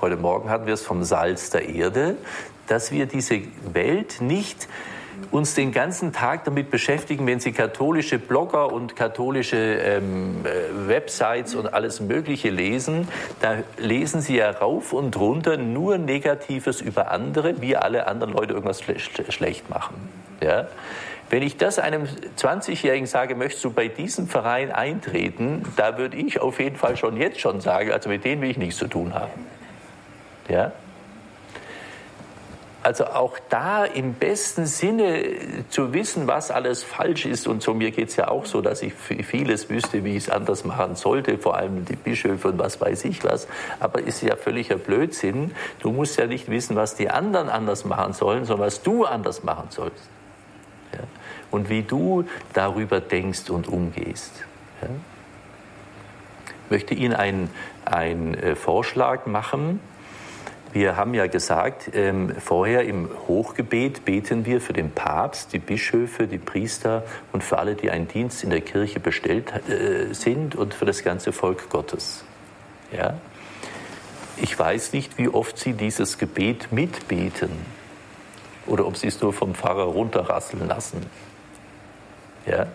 heute Morgen hatten wir es vom Salz der Erde, dass wir diese Welt nicht uns den ganzen Tag damit beschäftigen, wenn Sie katholische Blogger und katholische ähm, äh, Websites und alles Mögliche lesen, da lesen Sie ja rauf und runter nur Negatives über andere, wie alle anderen Leute irgendwas schle schlecht machen. Ja? Wenn ich das einem 20-Jährigen sage, möchtest du bei diesem Verein eintreten, da würde ich auf jeden Fall schon jetzt schon sagen, also mit denen will ich nichts zu tun haben. Ja? Also auch da im besten Sinne zu wissen, was alles falsch ist. Und so mir geht es ja auch so, dass ich vieles wüsste, wie ich es anders machen sollte, vor allem die Bischöfe und was weiß ich was. Aber ist ja völliger Blödsinn. Du musst ja nicht wissen, was die anderen anders machen sollen, sondern was du anders machen sollst. Ja? Und wie du darüber denkst und umgehst. Ja? Ich möchte Ihnen einen, einen äh, Vorschlag machen. Wir haben ja gesagt, ähm, vorher im Hochgebet beten wir für den Papst, die Bischöfe, die Priester und für alle, die einen Dienst in der Kirche bestellt äh, sind und für das ganze Volk Gottes. Ja? Ich weiß nicht, wie oft Sie dieses Gebet mitbeten oder ob Sie es nur vom Pfarrer runterrasseln lassen. Ja?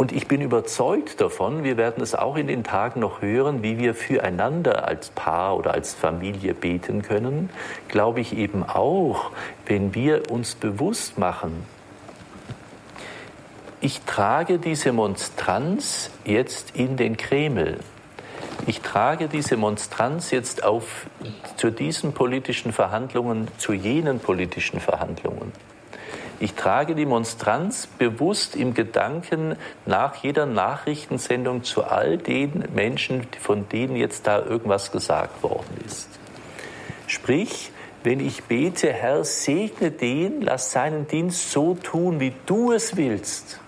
Und ich bin überzeugt davon, wir werden es auch in den Tagen noch hören, wie wir füreinander als Paar oder als Familie beten können, glaube ich eben auch, wenn wir uns bewusst machen, ich trage diese Monstranz jetzt in den Kreml. Ich trage diese Monstranz jetzt auf zu diesen politischen Verhandlungen, zu jenen politischen Verhandlungen. Ich trage die Monstranz bewusst im Gedanken nach jeder Nachrichtensendung zu all den Menschen, von denen jetzt da irgendwas gesagt worden ist. Sprich, wenn ich bete, Herr, segne den, lass seinen Dienst so tun, wie du es willst,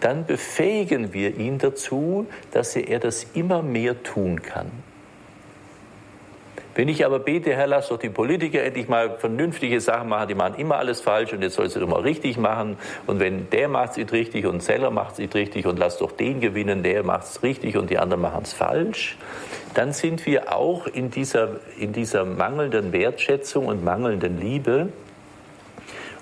dann befähigen wir ihn dazu, dass er das immer mehr tun kann. Wenn ich aber bete, Herr, lass doch die Politiker endlich mal vernünftige Sachen machen, die machen immer alles falsch und jetzt soll sie doch mal richtig machen. Und wenn der macht es nicht richtig und Zeller macht es nicht richtig und lass doch den gewinnen, der macht es richtig und die anderen machen es falsch, dann sind wir auch in dieser, in dieser mangelnden Wertschätzung und mangelnden Liebe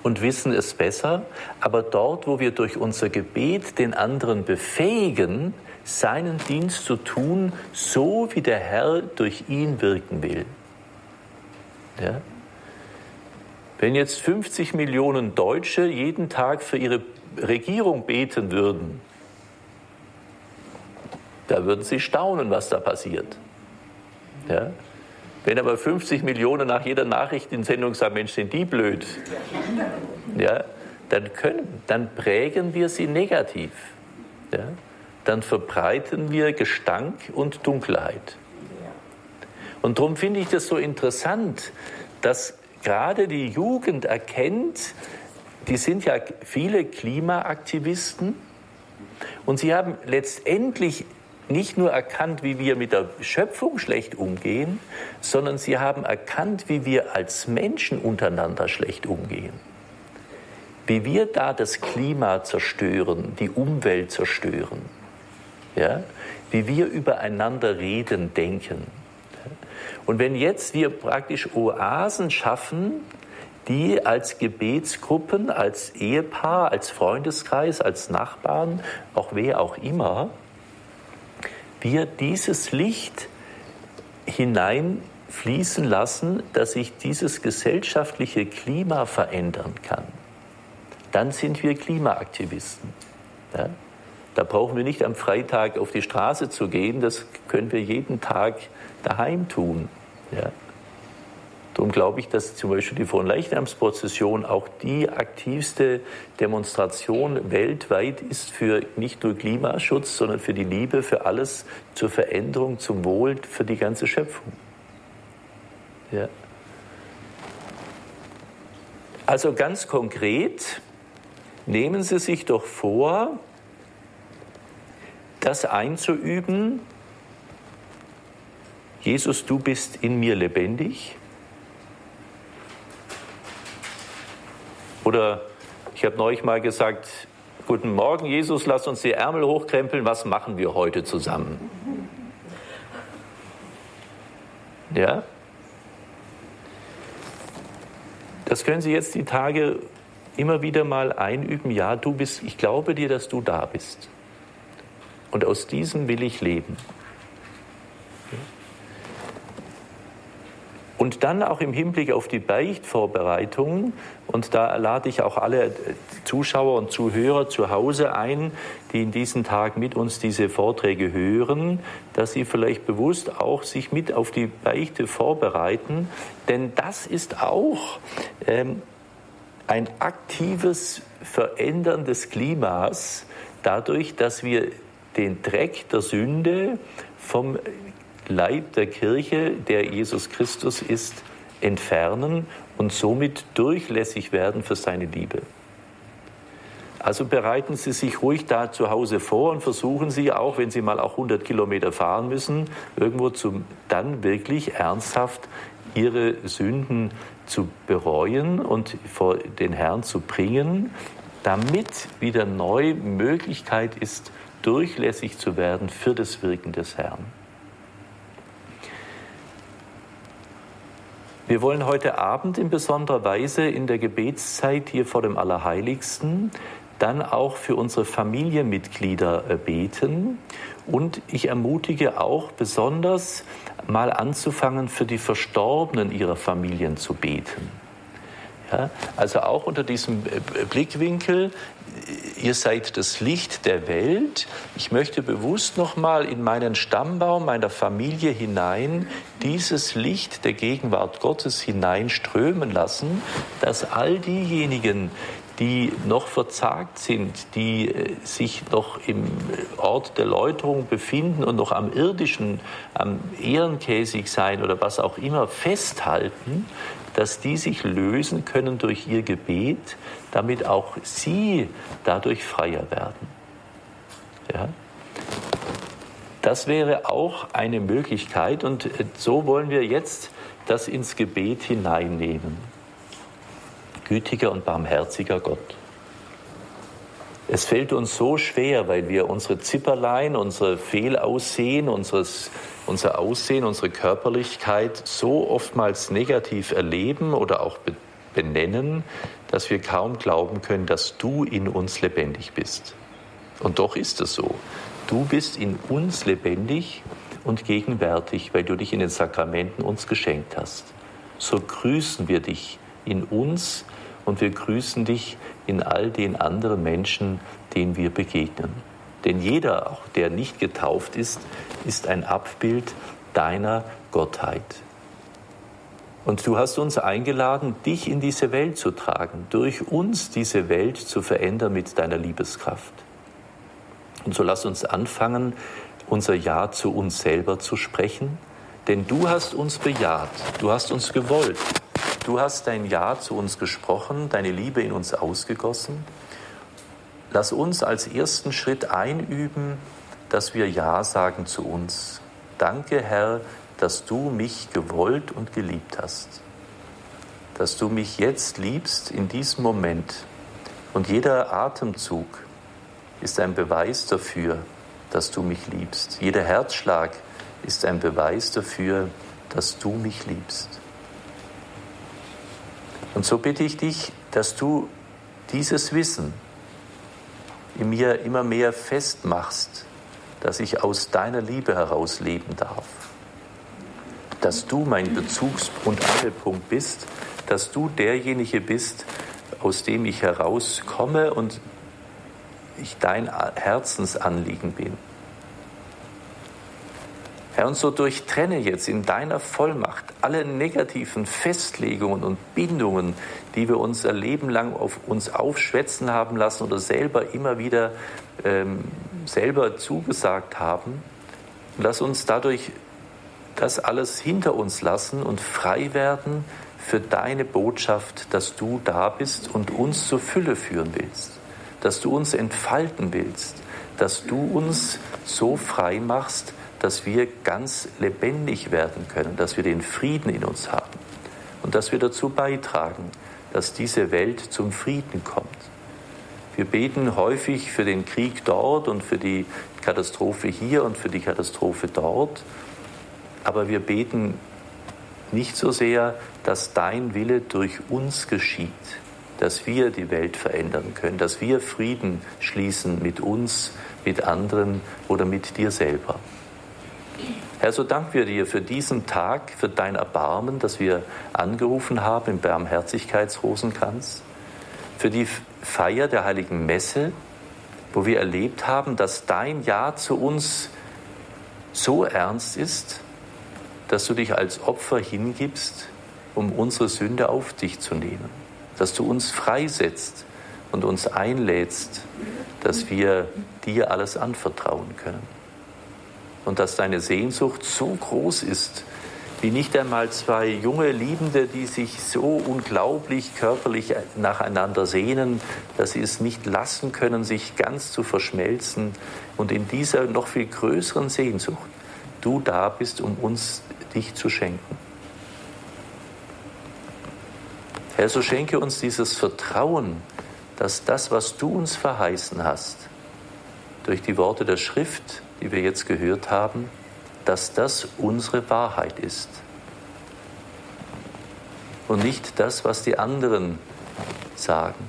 und wissen es besser. Aber dort, wo wir durch unser Gebet den anderen befähigen, seinen Dienst zu tun, so wie der Herr durch ihn wirken will. Ja? Wenn jetzt 50 Millionen Deutsche jeden Tag für ihre Regierung beten würden, da würden sie staunen, was da passiert. Ja? Wenn aber 50 Millionen nach jeder Nachrichtensendung sagen, Mensch, sind die blöd, ja, dann, können, dann prägen wir sie negativ. Ja? Dann verbreiten wir Gestank und Dunkelheit. Und darum finde ich das so interessant, dass gerade die Jugend erkennt, die sind ja viele Klimaaktivisten und sie haben letztendlich nicht nur erkannt, wie wir mit der Schöpfung schlecht umgehen, sondern sie haben erkannt, wie wir als Menschen untereinander schlecht umgehen. Wie wir da das Klima zerstören, die Umwelt zerstören ja, wie wir übereinander reden, denken. Und wenn jetzt wir praktisch Oasen schaffen, die als Gebetsgruppen, als Ehepaar, als Freundeskreis, als Nachbarn, auch wer auch immer, wir dieses Licht hineinfließen lassen, dass sich dieses gesellschaftliche Klima verändern kann, dann sind wir Klimaaktivisten. Ja? Da brauchen wir nicht am Freitag auf die Straße zu gehen, das können wir jeden Tag daheim tun. Ja. Darum glaube ich, dass zum Beispiel die Fronleichnamsprozession auch die aktivste Demonstration weltweit ist für nicht nur Klimaschutz, sondern für die Liebe, für alles zur Veränderung, zum Wohl, für die ganze Schöpfung. Ja. Also ganz konkret, nehmen Sie sich doch vor, das einzuüben, Jesus, du bist in mir lebendig. Oder ich habe neulich mal gesagt, guten Morgen Jesus, lass uns die Ärmel hochkrempeln, was machen wir heute zusammen? Ja? Das können Sie jetzt die Tage immer wieder mal einüben. Ja, du bist, ich glaube dir, dass du da bist. Und aus diesem will ich leben. Und dann auch im Hinblick auf die Beichtvorbereitung, und da lade ich auch alle Zuschauer und Zuhörer zu Hause ein, die in diesen Tagen mit uns diese Vorträge hören, dass sie vielleicht bewusst auch sich mit auf die Beichte vorbereiten, denn das ist auch ähm, ein aktives Verändern des Klimas dadurch, dass wir den Dreck der Sünde vom Leib der Kirche, der Jesus Christus ist, entfernen und somit durchlässig werden für seine Liebe. Also bereiten Sie sich ruhig da zu Hause vor und versuchen Sie auch, wenn Sie mal auch 100 Kilometer fahren müssen, irgendwo zum, dann wirklich ernsthaft Ihre Sünden zu bereuen und vor den Herrn zu bringen, damit wieder neu Möglichkeit ist, durchlässig zu werden für das Wirken des Herrn. Wir wollen heute Abend in besonderer Weise in der Gebetszeit hier vor dem Allerheiligsten dann auch für unsere Familienmitglieder äh, beten. Und ich ermutige auch besonders mal anzufangen, für die Verstorbenen ihrer Familien zu beten. Ja, also auch unter diesem äh, Blickwinkel, ihr seid das Licht der Welt. Ich möchte bewusst nochmal in meinen Stammbaum meiner Familie hinein dieses Licht der Gegenwart Gottes hineinströmen lassen, dass all diejenigen, die noch verzagt sind, die äh, sich noch im Ort der Läuterung befinden und noch am irdischen, am ehrenkäsig sein oder was auch immer festhalten, dass die sich lösen können durch ihr Gebet, damit auch sie dadurch freier werden. Ja? Das wäre auch eine Möglichkeit und äh, so wollen wir jetzt das ins Gebet hineinnehmen. Gütiger und barmherziger Gott. Es fällt uns so schwer, weil wir unsere Zipperlein, unsere Fehlaussehen, unseres unser Aussehen, unsere Körperlichkeit so oftmals negativ erleben oder auch benennen, dass wir kaum glauben können, dass du in uns lebendig bist. Und doch ist es so. Du bist in uns lebendig und gegenwärtig, weil du dich in den Sakramenten uns geschenkt hast. So grüßen wir dich in uns und wir grüßen dich in all den anderen Menschen, denen wir begegnen. Denn jeder, auch der nicht getauft ist, ist ein Abbild deiner Gottheit. Und du hast uns eingeladen, dich in diese Welt zu tragen, durch uns diese Welt zu verändern mit deiner Liebeskraft. Und so lass uns anfangen, unser Ja zu uns selber zu sprechen, denn du hast uns bejaht, du hast uns gewollt, du hast dein Ja zu uns gesprochen, deine Liebe in uns ausgegossen. Lass uns als ersten Schritt einüben, dass wir Ja sagen zu uns. Danke, Herr, dass du mich gewollt und geliebt hast. Dass du mich jetzt liebst in diesem Moment. Und jeder Atemzug ist ein Beweis dafür, dass du mich liebst. Jeder Herzschlag ist ein Beweis dafür, dass du mich liebst. Und so bitte ich dich, dass du dieses Wissen in mir immer mehr festmachst, dass ich aus deiner Liebe heraus leben darf. Dass du mein Bezugs- und Angelpunkt bist, dass du derjenige bist, aus dem ich herauskomme und ich dein Herzensanliegen bin. Herr, und so durchtrenne jetzt in deiner Vollmacht alle negativen Festlegungen und Bindungen, die wir unser Leben lang auf uns aufschwätzen haben lassen oder selber immer wieder ähm, selber zugesagt haben. Lass uns dadurch das alles hinter uns lassen und frei werden für deine Botschaft, dass du da bist und uns zur Fülle führen willst, dass du uns entfalten willst, dass du uns so frei machst, dass wir ganz lebendig werden können, dass wir den Frieden in uns haben und dass wir dazu beitragen, dass diese Welt zum Frieden kommt. Wir beten häufig für den Krieg dort und für die Katastrophe hier und für die Katastrophe dort, aber wir beten nicht so sehr, dass dein Wille durch uns geschieht, dass wir die Welt verändern können, dass wir Frieden schließen mit uns, mit anderen oder mit dir selber. Herr, so danken wir dir für diesen Tag, für dein Erbarmen, das wir angerufen haben im Barmherzigkeitsrosenkranz, für die Feier der heiligen Messe, wo wir erlebt haben, dass dein Ja zu uns so ernst ist, dass du dich als Opfer hingibst, um unsere Sünde auf dich zu nehmen, dass du uns freisetzt und uns einlädst, dass wir dir alles anvertrauen können und dass deine Sehnsucht so groß ist, wie nicht einmal zwei junge Liebende, die sich so unglaublich körperlich nacheinander sehnen, dass sie es nicht lassen können, sich ganz zu verschmelzen und in dieser noch viel größeren Sehnsucht du da bist, um uns dich zu schenken. Herr, so schenke uns dieses Vertrauen, dass das, was du uns verheißen hast, durch die Worte der Schrift, die wir jetzt gehört haben, dass das unsere Wahrheit ist und nicht das, was die anderen sagen.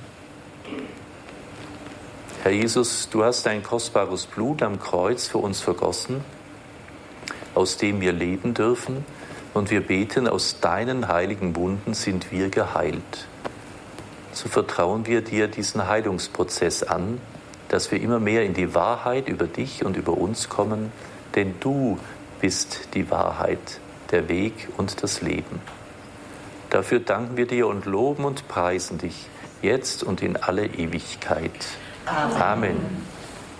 Herr Jesus, du hast dein kostbares Blut am Kreuz für uns vergossen, aus dem wir leben dürfen, und wir beten, aus deinen heiligen Wunden sind wir geheilt. So vertrauen wir dir diesen Heilungsprozess an, dass wir immer mehr in die Wahrheit über dich und über uns kommen, denn du bist die Wahrheit, der Weg und das Leben. Dafür danken wir dir und loben und preisen dich, jetzt und in alle Ewigkeit. Amen. Amen.